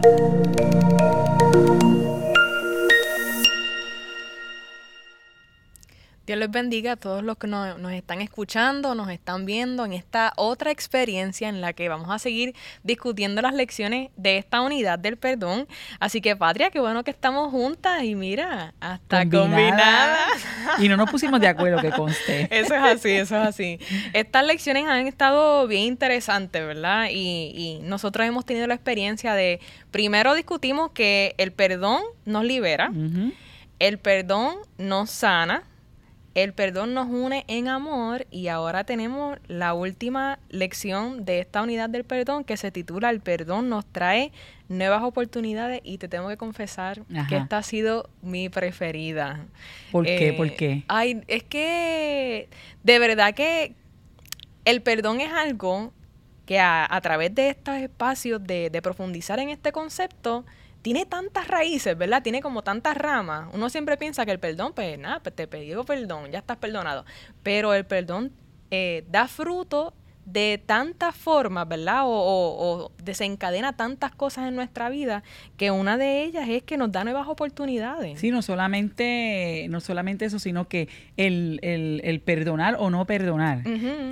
Thank you. Dios les bendiga a todos los que nos, están escuchando, nos están viendo en esta otra experiencia en la que vamos a seguir discutiendo las lecciones de esta unidad del perdón. Así que, Patria, qué bueno que estamos juntas y mira, hasta combinadas. Y no nos pusimos de acuerdo, que conste. Eso es así, eso es así. Estas lecciones han estado bien interesantes, ¿verdad? Y, nosotros hemos tenido la experiencia de, primero discutimos que el perdón nos libera, el perdón nos sana, el perdón nos une en amor y ahora tenemos la última lección de esta unidad del perdón que se titula El perdón nos trae nuevas oportunidades y te tengo que confesar que esta ha sido mi preferida. ¿Por qué? ¿Por eh, qué? Ay, es que de verdad que el perdón es algo que a, través de estos espacios de, de profundizar en este concepto, tiene tantas raíces, ¿verdad? Tiene como tantas ramas. Uno siempre piensa que el perdón, pues nada, pues te pido perdón, ya estás perdonado. Pero el perdón eh, da fruto de tantas formas, ¿verdad? O, desencadena tantas cosas en nuestra vida que una de ellas es que nos da nuevas oportunidades. Sí, no solamente, no solamente eso, sino que el, el, perdonar o no perdonar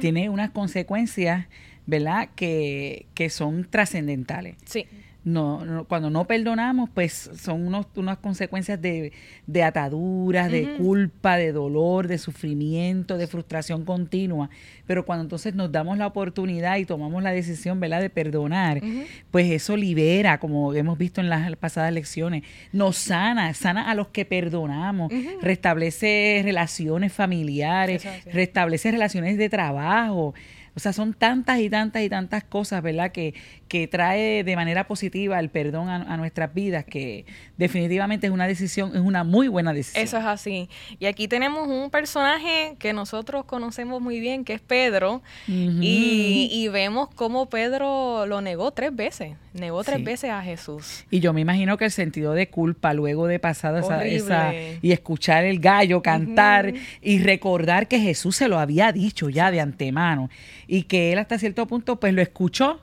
tiene unas consecuencias, ¿verdad? Que, que son trascendentales. Sí no, cuando no perdonamos, pues son unos, unas consecuencias de, de ataduras, de culpa, de dolor, de sufrimiento, de frustración continua. Pero cuando entonces nos damos la oportunidad y tomamos la decisión, ¿verdad?, de perdonar, pues eso libera, como hemos visto en las pasadas lecciones, nos sana, sana a los que perdonamos, restablece relaciones familiares, restablece relaciones de trabajo. O sea, son tantas y tantas y tantas cosas, ¿verdad? Que, que trae de manera positiva el perdón a, nuestras vidas, que definitivamente es una decisión, es una muy buena decisión. Eso es así. Y aquí tenemos un personaje que nosotros conocemos muy bien, que es Pedro, y, vemos cómo Pedro lo negó tres veces, negó tres veces a Jesús. Y yo me imagino que el sentido de culpa luego de pasar esa, y escuchar el gallo cantar y recordar que Jesús se lo había dicho ya de antemano y que él hasta cierto punto pues lo escuchó.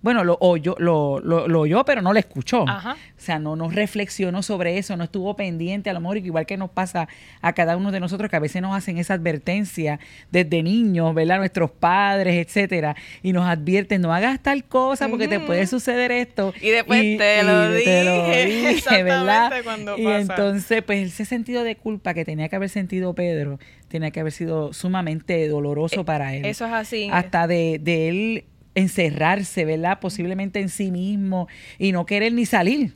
Bueno, lo oyó, lo, lo, oyó, pero no lo escuchó. O sea, no, no reflexionó sobre eso, no estuvo pendiente, a lo mejor igual que nos pasa a cada uno de nosotros, que a veces nos hacen esa advertencia desde niños, ¿verdad? Nuestros padres, etcétera, y nos advierten, no hagas tal cosa porque te puede suceder esto. Y después te, lo dije, ¿verdad? y entonces, pues ese sentido de culpa que tenía que haber sentido Pedro, tenía que haber sido sumamente doloroso eh, para él. Eso es así. Hasta de, de él encerrarse, ¿verdad? Posiblemente en sí mismo y no querer ni salir.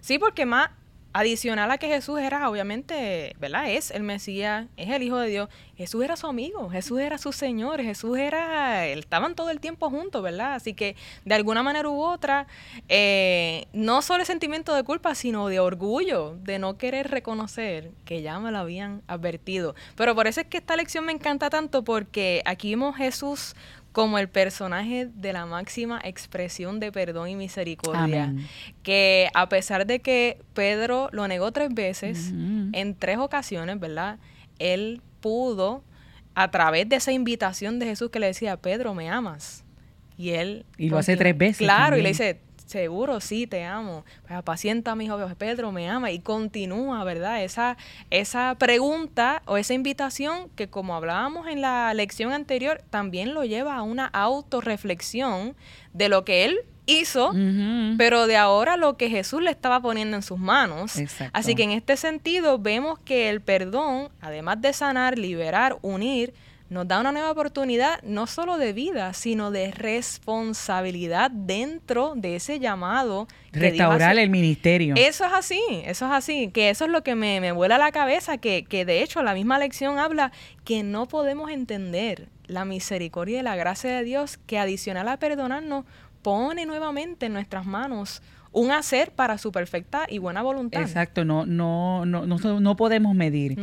Sí, porque más adicional a que Jesús era, obviamente, ¿verdad? Es el Mesías, es el Hijo de Dios. Jesús era su amigo, Jesús era su Señor, Jesús era, estaban todo el tiempo juntos, ¿verdad? Así que de alguna manera u otra, eh, no solo el sentimiento de culpa, sino de orgullo, de no querer reconocer que ya me lo habían advertido. Pero por eso es que esta lección me encanta tanto, porque aquí vemos Jesús como el personaje de la máxima expresión de perdón y misericordia. Que a pesar de que Pedro lo negó tres veces, en tres ocasiones, ¿verdad? Él pudo, a través de esa invitación de Jesús que le decía, Pedro, ¿me amas? Y él... Y lo hace tres veces. Claro, y le dice, seguro, sí, te amo. Pues apacienta a mi hijo, Pedro me ama. Y continúa, ¿verdad? Esa, esa pregunta o esa invitación que como hablábamos en la lección anterior, también lo lleva a una autorreflexión de lo que él hizo, pero de ahora lo que Jesús le estaba poniendo en sus manos. Así que en este sentido vemos que el perdón, además de sanar, liberar, unir, nos da una nueva oportunidad no solo de vida, sino de responsabilidad dentro de ese llamado. Restaurar el ministerio. Eso es así, eso es así, que eso es lo que me, me vuela a la cabeza, que, que de hecho la misma lección habla que no podemos entender la misericordia y la gracia de Dios que adicional a perdonarnos pone nuevamente en nuestras manos un hacer para su perfecta y buena voluntad. Exacto, no, no, no, no, no podemos medir.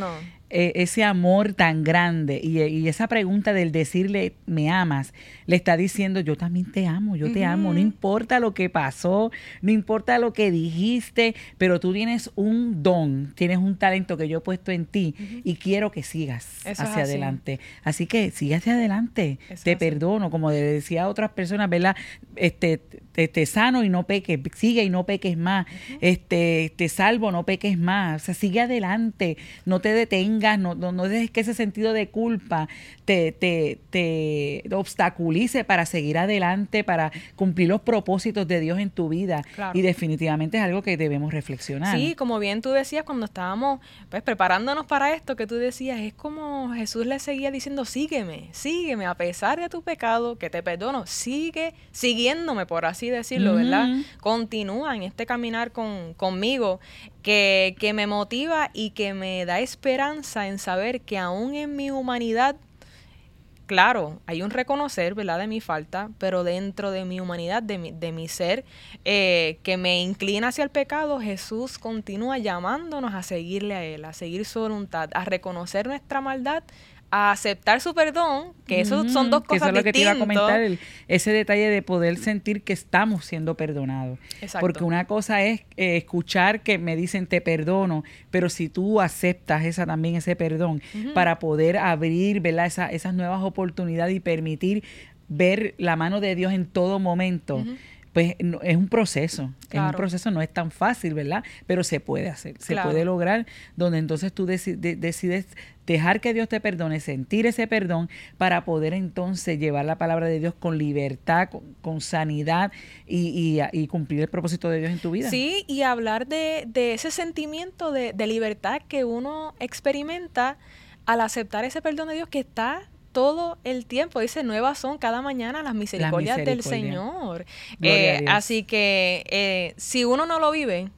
E, ese amor tan grande y, esa pregunta del decirle me amas, le está diciendo yo también te amo, yo te amo, no importa lo que pasó, no importa lo que dijiste, pero tú tienes un don, tienes un talento que yo he puesto en ti y quiero que sigas hacia adelante. Así que sigue hacia adelante, te perdono, como decía a otras personas, ¿verdad? Este, te, sano y no peque, sigue y no peques más, este, te salvo, no peques más, o sea, sigue adelante, no te detengas, no, no, no dejes que ese sentido de culpa te, te, te obstaculice para seguir adelante, para cumplir los propósitos de Dios en tu vida. Y definitivamente es algo que debemos reflexionar. Sí, como bien tú decías cuando estábamos pues preparándonos para esto, que tú decías, es como Jesús le seguía diciendo, sígueme, sígueme, a pesar de tu pecado, que te perdono, sigue siguiéndome, por así decirlo, ¿verdad? Continúa en este caminar con, conmigo, que, que me motiva y que me da esperanza en saber que aún en mi humanidad claro, hay un reconocer, ¿verdad?, de mi falta, pero dentro de mi humanidad, de mi, de mi ser, eh, que me inclina hacia el pecado, Jesús continúa llamándonos a seguirle a Él, a seguir su voluntad, a reconocer nuestra maldad a aceptar su perdón, que eso son dos cosas que eso es lo que te iba a comentar, ese detalle de poder sentir que estamos siendo perdonados. Porque una cosa es eh, escuchar que me dicen te perdono, pero si tú aceptas esa también ese perdón para poder abrir, ¿verdad? Esa, esas nuevas oportunidades y permitir ver la mano de Dios en todo momento pues es un proceso, es un proceso, no es tan fácil, ¿verdad? Pero se puede hacer, se puede lograr, donde entonces tú decides dejar que Dios te perdone, sentir ese perdón para poder entonces llevar la palabra de Dios con libertad, con, sanidad y, y, cumplir el propósito de Dios en tu vida. Sí, y hablar de, de ese sentimiento de, de libertad que uno experimenta al aceptar ese perdón de Dios que está todo el tiempo. Dice, nuevas son cada mañana las misericordias del Señor. Eh, así que eh, si uno no lo vive,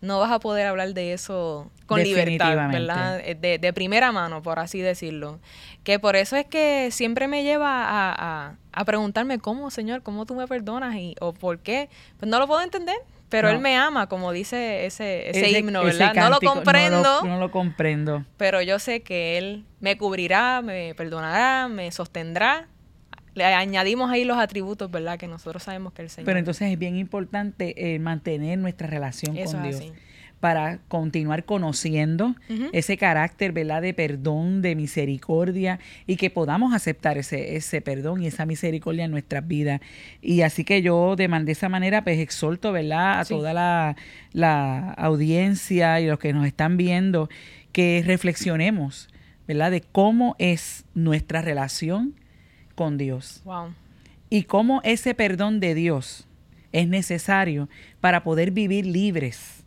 no vas a poder hablar de eso con libertad, ¿verdad? Eh, de, primera mano, por así decirlo. Que por eso es que siempre me lleva a, a, preguntarme, ¿cómo, Señor? ¿Cómo tú me perdonas? Y, ¿O por qué? Pues no lo puedo entender. Pero él me ama, como dice ese, ese, himno, ¿verdad? no lo comprendo. No lo, comprendo. Pero yo sé que él me cubrirá, me perdonará, me sostendrá. Le añadimos ahí los atributos, ¿verdad? Que nosotros sabemos que el Señor. Pero entonces es bien importante eh, mantener nuestra relación con Dios para continuar conociendo ese carácter, ¿verdad? De perdón, de misericordia y que podamos aceptar ese, ese perdón y esa misericordia en nuestras vidas. Y así que yo de, de esa manera, pues exhorto, ¿verdad? A toda la, la audiencia y los que nos están viendo que reflexionemos, ¿verdad? De cómo es nuestra relación con Dios. Wow. Y cómo ese perdón de Dios es necesario para poder vivir libres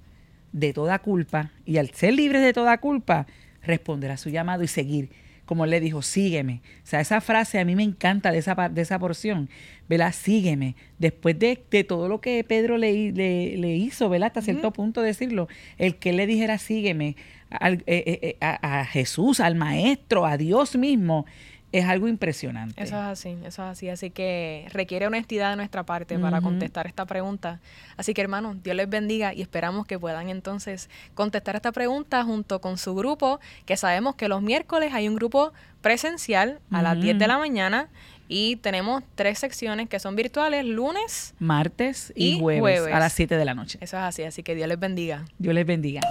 de toda culpa y al ser libres de toda culpa, responder a su llamado y seguir. Como él le dijo, sígueme. O sea, esa frase a mí me encanta de esa, de esa porción. ¿Verdad? Sígueme. Después de, todo lo que Pedro le, le, hizo, ¿verdad? Hasta cierto punto decirlo, el que le dijera sígueme eh, eh, eh, a Jesús, al Maestro, a Dios mismo, es algo impresionante. Eso es así, eso es así. Así que requiere honestidad de nuestra parte para contestar esta pregunta. Así que hermanos, Dios les bendiga y esperamos que puedan entonces contestar esta pregunta junto con su grupo, que sabemos que los miércoles hay un grupo presencial a las 10 de la mañana y tenemos tres secciones que son virtuales, lunes, martes y, jueves, a las 7 de la noche. Eso es así, así que Dios les bendiga. Dios les bendiga.